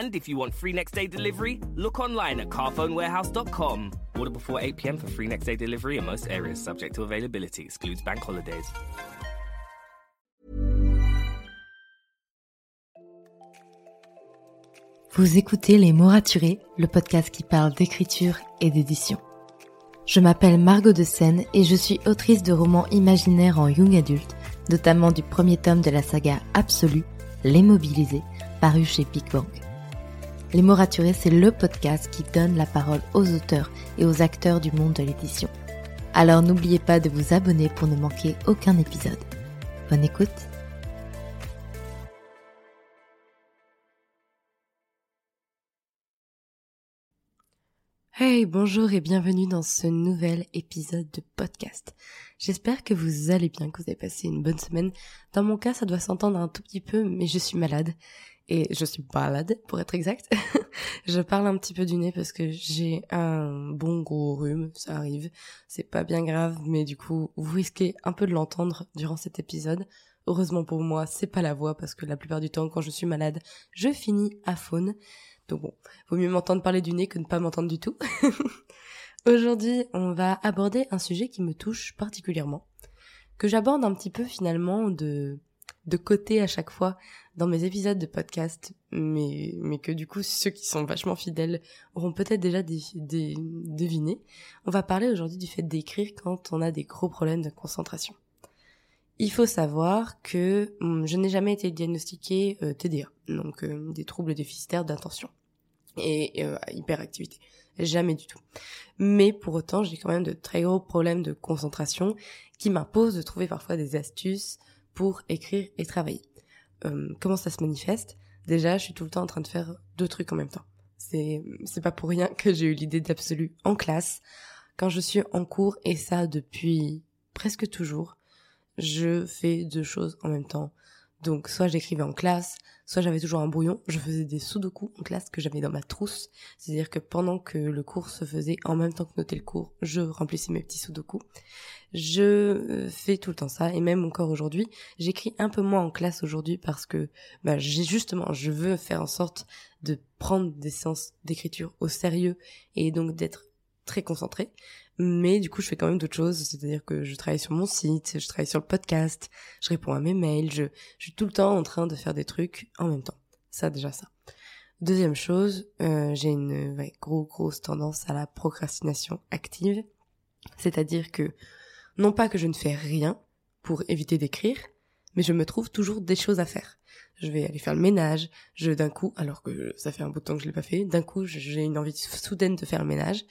And if you want free next day delivery, look online at carphonewarehouse.com. Order before 8 pm for free next day delivery in most areas, subject to availability, excludes bank holidays. Vous écoutez Les mots raturés, le podcast qui parle d'écriture et d'édition. Je m'appelle Margot de Seine et je suis autrice de romans imaginaires en young adulte, notamment du premier tome de la saga Absolue, Les Mobilisés, paru chez Big. Les mots raturés, c'est le podcast qui donne la parole aux auteurs et aux acteurs du monde de l'édition. Alors n'oubliez pas de vous abonner pour ne manquer aucun épisode. Bonne écoute Hey, bonjour et bienvenue dans ce nouvel épisode de podcast. J'espère que vous allez bien, que vous avez passé une bonne semaine. Dans mon cas, ça doit s'entendre un tout petit peu, mais je suis malade. Et je suis malade, pour être exact. je parle un petit peu du nez parce que j'ai un bon gros rhume, ça arrive. C'est pas bien grave, mais du coup, vous risquez un peu de l'entendre durant cet épisode. Heureusement pour moi, c'est pas la voix parce que la plupart du temps, quand je suis malade, je finis à faune. Donc bon, vaut mieux m'entendre parler du nez que ne pas m'entendre du tout. Aujourd'hui, on va aborder un sujet qui me touche particulièrement, que j'aborde un petit peu finalement de de côté à chaque fois dans mes épisodes de podcast, mais mais que du coup ceux qui sont vachement fidèles auront peut-être déjà deviné. On va parler aujourd'hui du fait d'écrire quand on a des gros problèmes de concentration. Il faut savoir que hum, je n'ai jamais été diagnostiquée euh, TDA, donc euh, des troubles déficitaires d'attention et euh, hyperactivité. Jamais du tout. Mais pour autant, j'ai quand même de très gros problèmes de concentration qui m'imposent de trouver parfois des astuces pour écrire et travailler. Euh, comment ça se manifeste? Déjà, je suis tout le temps en train de faire deux trucs en même temps. C'est c'est pas pour rien que j'ai eu l'idée d'absolu en classe quand je suis en cours et ça depuis presque toujours. Je fais deux choses en même temps. Donc soit j'écrivais en classe, soit j'avais toujours un brouillon, je faisais des sudoku en classe que j'avais dans ma trousse, c'est-à-dire que pendant que le cours se faisait, en même temps que noter le cours, je remplissais mes petits sudoku. Je euh, fais tout le temps ça, et même encore aujourd'hui, j'écris un peu moins en classe aujourd'hui parce que bah, j'ai justement, je veux faire en sorte de prendre des séances d'écriture au sérieux et donc d'être très concentrée. Mais du coup, je fais quand même d'autres choses, c'est-à-dire que je travaille sur mon site, je travaille sur le podcast, je réponds à mes mails, je, suis tout le temps en train de faire des trucs en même temps. Ça, déjà ça. Deuxième chose, euh, j'ai une grosse tendance à la procrastination active. C'est-à-dire que, non pas que je ne fais rien pour éviter d'écrire, mais je me trouve toujours des choses à faire je vais aller faire le ménage, je d'un coup, alors que ça fait un bout de temps que je l'ai pas fait, d'un coup j'ai une envie soudaine de faire le ménage,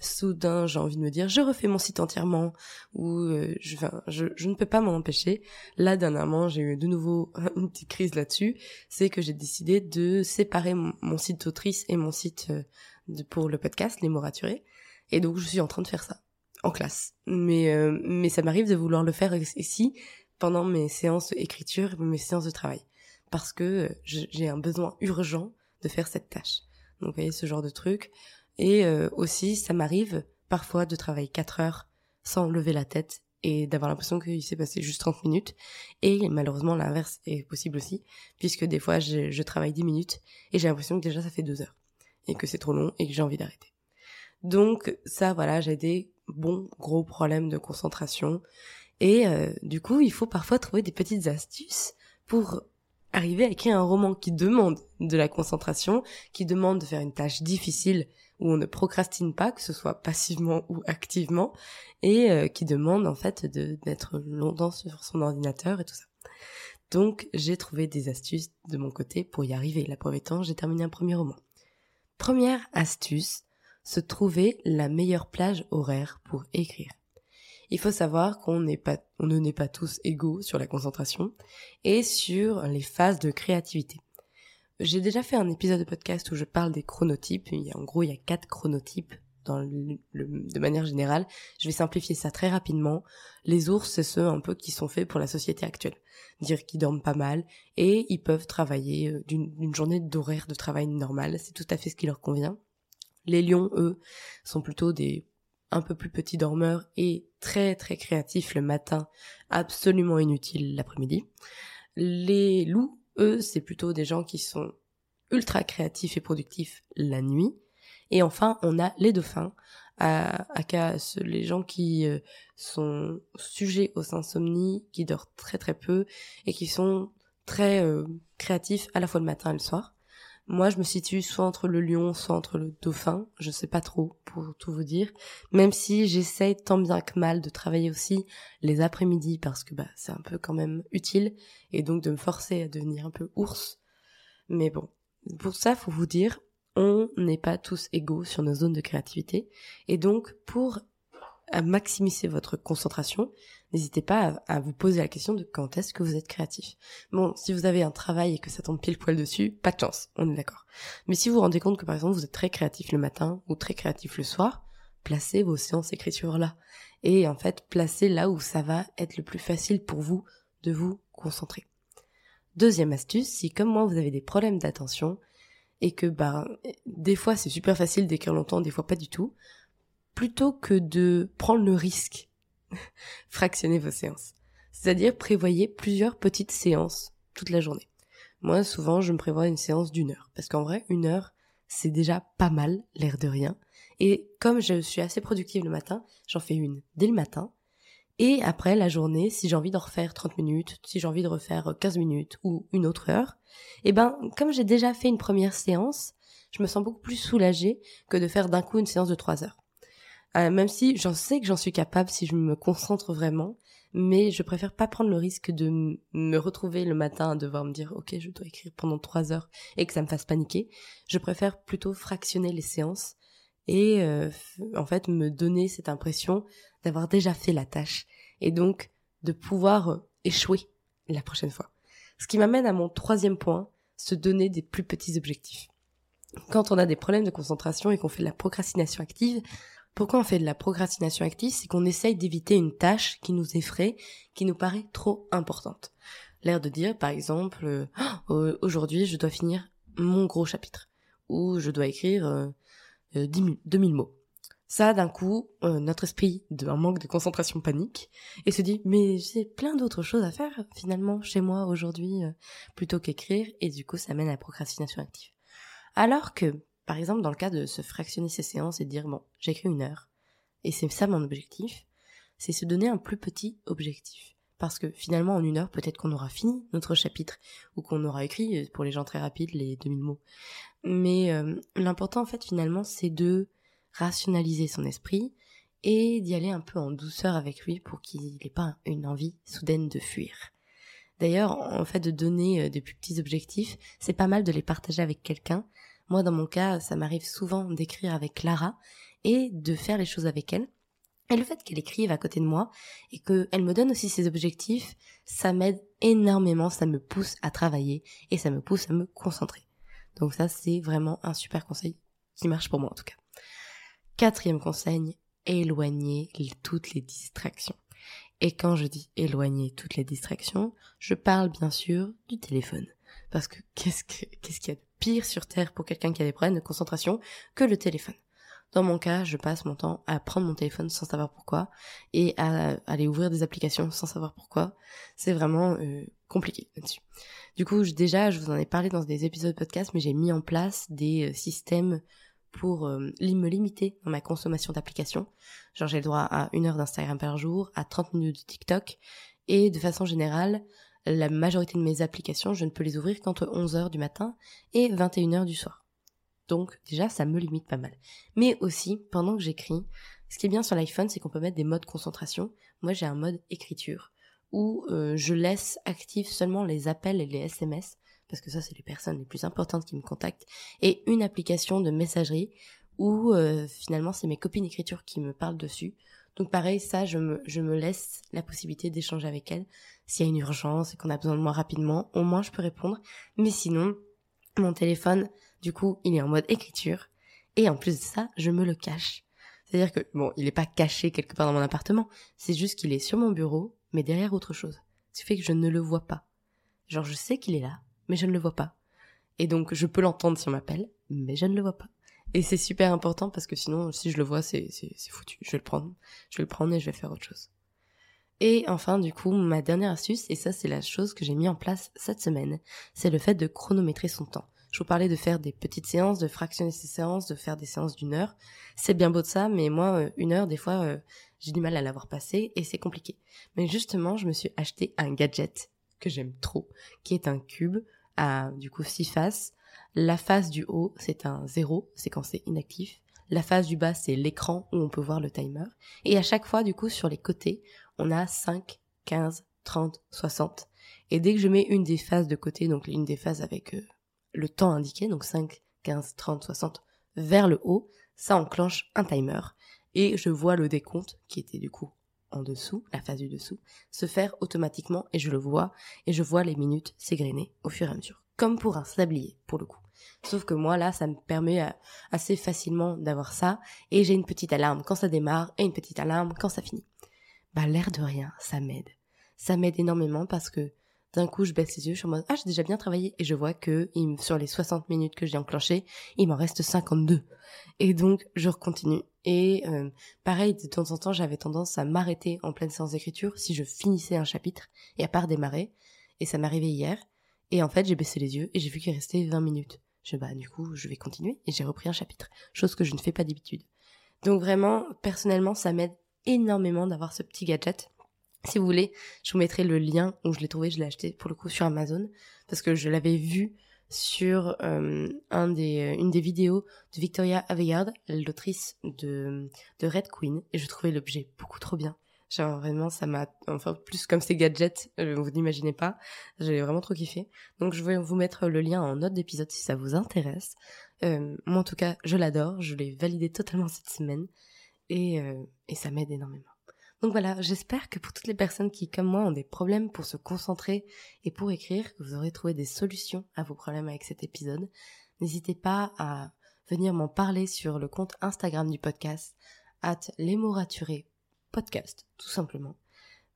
soudain j'ai envie de me dire je refais mon site entièrement, ou euh, je, je, je, ne peux pas m'en empêcher. Là dernièrement j'ai eu de nouveau une petite crise là-dessus, c'est que j'ai décidé de séparer mon, site d'autrice et mon site euh, pour le podcast, les mots raturés, et donc je suis en train de faire ça en classe. Mais euh, mais ça m'arrive de vouloir le faire ici pendant mes séances d'écriture, mes séances de travail parce que j'ai un besoin urgent de faire cette tâche. Donc vous voyez ce genre de truc. Et euh, aussi, ça m'arrive parfois de travailler 4 heures sans lever la tête et d'avoir l'impression qu'il s'est passé juste 30 minutes. Et malheureusement, l'inverse est possible aussi, puisque des fois, je, je travaille 10 minutes et j'ai l'impression que déjà ça fait 2 heures et que c'est trop long et que j'ai envie d'arrêter. Donc ça, voilà, j'ai des bons gros problèmes de concentration. Et euh, du coup, il faut parfois trouver des petites astuces pour arriver à écrire un roman qui demande de la concentration, qui demande de faire une tâche difficile où on ne procrastine pas, que ce soit passivement ou activement, et euh, qui demande en fait d'être longtemps sur son ordinateur et tout ça. Donc j'ai trouvé des astuces de mon côté pour y arriver. La preuve étant, j'ai terminé un premier roman. Première astuce, se trouver la meilleure plage horaire pour écrire. Il faut savoir qu'on n'est pas, on ne n'est pas tous égaux sur la concentration et sur les phases de créativité. J'ai déjà fait un épisode de podcast où je parle des chronotypes. En gros, il y a quatre chronotypes dans le, de manière générale. Je vais simplifier ça très rapidement. Les ours, c'est ceux un peu qui sont faits pour la société actuelle. Dire qu'ils dorment pas mal et ils peuvent travailler euh, d'une journée d'horaire de travail normale. C'est tout à fait ce qui leur convient. Les lions, eux, sont plutôt des un peu plus petits dormeurs et très très créatifs le matin, absolument inutiles l'après-midi. Les loups, eux, c'est plutôt des gens qui sont ultra créatifs et productifs la nuit. Et enfin, on a les dauphins, à, à les gens qui euh, sont sujets aux insomnies, qui dorment très très peu et qui sont très euh, créatifs à la fois le matin et le soir. Moi, je me situe soit entre le lion, soit entre le dauphin. Je sais pas trop, pour tout vous dire. Même si j'essaye tant bien que mal de travailler aussi les après-midi parce que bah c'est un peu quand même utile et donc de me forcer à devenir un peu ours. Mais bon, pour ça, faut vous dire, on n'est pas tous égaux sur nos zones de créativité et donc pour maximiser votre concentration, n'hésitez pas à, vous poser la question de quand est-ce que vous êtes créatif. Bon, si vous avez un travail et que ça tombe pile poil dessus, pas de chance, on est d'accord. Mais si vous vous rendez compte que par exemple vous êtes très créatif le matin ou très créatif le soir, placez vos séances d'écriture là. Et en fait, placez là où ça va être le plus facile pour vous de vous concentrer. Deuxième astuce, si comme moi vous avez des problèmes d'attention et que bah des fois c'est super facile d'écrire longtemps, des fois pas du tout, plutôt que de prendre le risque fractionnez vos séances. C'est-à-dire prévoyez plusieurs petites séances toute la journée. Moi, souvent, je me prévois une séance d'une heure. Parce qu'en vrai, une heure, c'est déjà pas mal, l'air de rien. Et comme je suis assez productive le matin, j'en fais une dès le matin. Et après, la journée, si j'ai envie de refaire 30 minutes, si j'ai envie de refaire 15 minutes ou une autre heure, eh ben, comme j'ai déjà fait une première séance, je me sens beaucoup plus soulagée que de faire d'un coup une séance de 3 heures. Euh, même si j'en sais que j'en suis capable si je me concentre vraiment, mais je préfère pas prendre le risque de me retrouver le matin à devoir me dire ok je dois écrire pendant trois heures et que ça me fasse paniquer. Je préfère plutôt fractionner les séances et euh, en fait me donner cette impression d'avoir déjà fait la tâche et donc de pouvoir euh, échouer la prochaine fois. Ce qui m'amène à mon troisième point, se donner des plus petits objectifs. Quand on a des problèmes de concentration et qu'on fait de la procrastination active, pourquoi on fait de la procrastination active C'est qu'on essaye d'éviter une tâche qui nous effraie, qui nous paraît trop importante. L'air de dire, par exemple, euh, oh, aujourd'hui je dois finir mon gros chapitre, ou je dois écrire euh, 2000 euh, mots. Ça, d'un coup, euh, notre esprit, d'un manque de concentration panique, et se dit, mais j'ai plein d'autres choses à faire, finalement, chez moi, aujourd'hui, plutôt qu'écrire, et du coup, ça mène à la procrastination active. Alors que, par exemple, dans le cas de se fractionner ses séances et de dire, bon, j'écris une heure, et c'est ça mon objectif, c'est se donner un plus petit objectif. Parce que finalement, en une heure, peut-être qu'on aura fini notre chapitre, ou qu'on aura écrit, euh, pour les gens très rapides, les 2000 mots. Mais euh, l'important, en fait, finalement, c'est de rationaliser son esprit et d'y aller un peu en douceur avec lui pour qu'il n'ait pas une envie soudaine de fuir. D'ailleurs, en fait, de donner euh, des plus petits objectifs, c'est pas mal de les partager avec quelqu'un moi, dans mon cas, ça m'arrive souvent d'écrire avec Clara et de faire les choses avec elle. Et le fait qu'elle écrive à côté de moi et qu'elle me donne aussi ses objectifs, ça m'aide énormément, ça me pousse à travailler et ça me pousse à me concentrer. Donc ça, c'est vraiment un super conseil qui marche pour moi en tout cas. Quatrième conseil, éloigner toutes les distractions. Et quand je dis éloigner toutes les distractions, je parle bien sûr du téléphone. Parce que qu'est-ce qu'il y a de pire sur Terre pour quelqu'un qui a des problèmes de concentration que le téléphone dans mon cas, je passe mon temps à prendre mon téléphone sans savoir pourquoi et à aller ouvrir des applications sans savoir pourquoi. C'est vraiment euh, compliqué là-dessus. Du coup, déjà, je vous en ai parlé dans des épisodes de podcast, mais j'ai mis en place des euh, systèmes pour euh, me limiter dans ma consommation d'applications. Genre, j'ai le droit à une heure d'Instagram par jour, à 30 minutes de TikTok, et de façon générale, la majorité de mes applications, je ne peux les ouvrir qu'entre 11h du matin et 21h du soir. Donc déjà, ça me limite pas mal. Mais aussi, pendant que j'écris, ce qui est bien sur l'iPhone, c'est qu'on peut mettre des modes concentration. Moi, j'ai un mode écriture où euh, je laisse actifs seulement les appels et les SMS, parce que ça, c'est les personnes les plus importantes qui me contactent, et une application de messagerie où euh, finalement, c'est mes copines d'écriture qui me parlent dessus. Donc pareil, ça, je me, je me laisse la possibilité d'échanger avec elles. S'il y a une urgence et qu'on a besoin de moi rapidement, au moins je peux répondre. Mais sinon, mon téléphone, du coup, il est en mode écriture. Et en plus de ça, je me le cache. C'est-à-dire que, bon, il n'est pas caché quelque part dans mon appartement. C'est juste qu'il est sur mon bureau, mais derrière autre chose. Ce qui fait que je ne le vois pas. Genre, je sais qu'il est là, mais je ne le vois pas. Et donc, je peux l'entendre si on m'appelle, mais je ne le vois pas. Et c'est super important parce que sinon, si je le vois, c'est, foutu. Je vais le prendre. Je vais le prendre et je vais faire autre chose. Et enfin, du coup, ma dernière astuce, et ça c'est la chose que j'ai mis en place cette semaine, c'est le fait de chronométrer son temps. Je vous parlais de faire des petites séances, de fractionner ces séances, de faire des séances d'une heure. C'est bien beau de ça, mais moi, euh, une heure, des fois, euh, j'ai du mal à l'avoir passé et c'est compliqué. Mais justement, je me suis acheté un gadget que j'aime trop, qui est un cube à, du coup, six faces. La face du haut, c'est un zéro, c'est quand c'est inactif. La face du bas, c'est l'écran où on peut voir le timer. Et à chaque fois, du coup, sur les côtés, on a 5, 15, 30, 60. Et dès que je mets une des phases de côté, donc une des phases avec euh, le temps indiqué, donc 5, 15, 30, 60, vers le haut, ça enclenche un timer. Et je vois le décompte, qui était du coup en dessous, la phase du dessous, se faire automatiquement et je le vois, et je vois les minutes s'égrener au fur et à mesure. Comme pour un sablier, pour le coup. Sauf que moi, là, ça me permet euh, assez facilement d'avoir ça, et j'ai une petite alarme quand ça démarre, et une petite alarme quand ça finit. Bah, l'air de rien, ça m'aide. Ça m'aide énormément parce que d'un coup, je baisse les yeux, je suis ah, j'ai déjà bien travaillé, et je vois que sur les 60 minutes que j'ai enclenchées, il m'en reste 52. Et donc, je continue. Et euh, pareil, de temps en temps, j'avais tendance à m'arrêter en pleine séance d'écriture si je finissais un chapitre et à part démarrer. Et ça arrivé hier. Et en fait, j'ai baissé les yeux et j'ai vu qu'il restait 20 minutes. Je bah du coup, je vais continuer et j'ai repris un chapitre, chose que je ne fais pas d'habitude. Donc vraiment, personnellement, ça m'aide énormément d'avoir ce petit gadget si vous voulez, je vous mettrai le lien où je l'ai trouvé, je l'ai acheté pour le coup sur Amazon parce que je l'avais vu sur euh, euh, une des vidéos de Victoria Aveyard, l'autrice de, de Red Queen, et je trouvais l'objet beaucoup trop bien. Genre vraiment, ça m'a, enfin plus comme ces gadgets, euh, vous n'imaginez pas, j'ai vraiment trop kiffé. Donc je vais vous mettre le lien en note d'épisode si ça vous intéresse. moi en tout cas, je l'adore, je l'ai validé totalement cette semaine et, et ça m'aide énormément. Donc voilà, j'espère que pour toutes les personnes qui, comme moi, ont des problèmes pour se concentrer et pour écrire, vous aurez trouvé des solutions à vos problèmes avec cet épisode. N'hésitez pas à venir m'en parler sur le compte Instagram du podcast, at raturés podcast, tout simplement.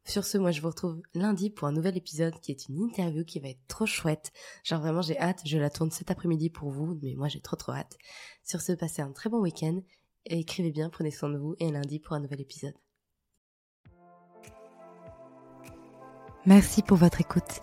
Sur ce, moi je vous retrouve lundi pour un nouvel épisode qui est une interview qui va être trop chouette. Genre vraiment j'ai hâte, je la tourne cet après-midi pour vous, mais moi j'ai trop trop hâte. Sur ce, passez un très bon week-end écrivez bien, prenez soin de vous et lundi pour un nouvel épisode. Merci pour votre écoute.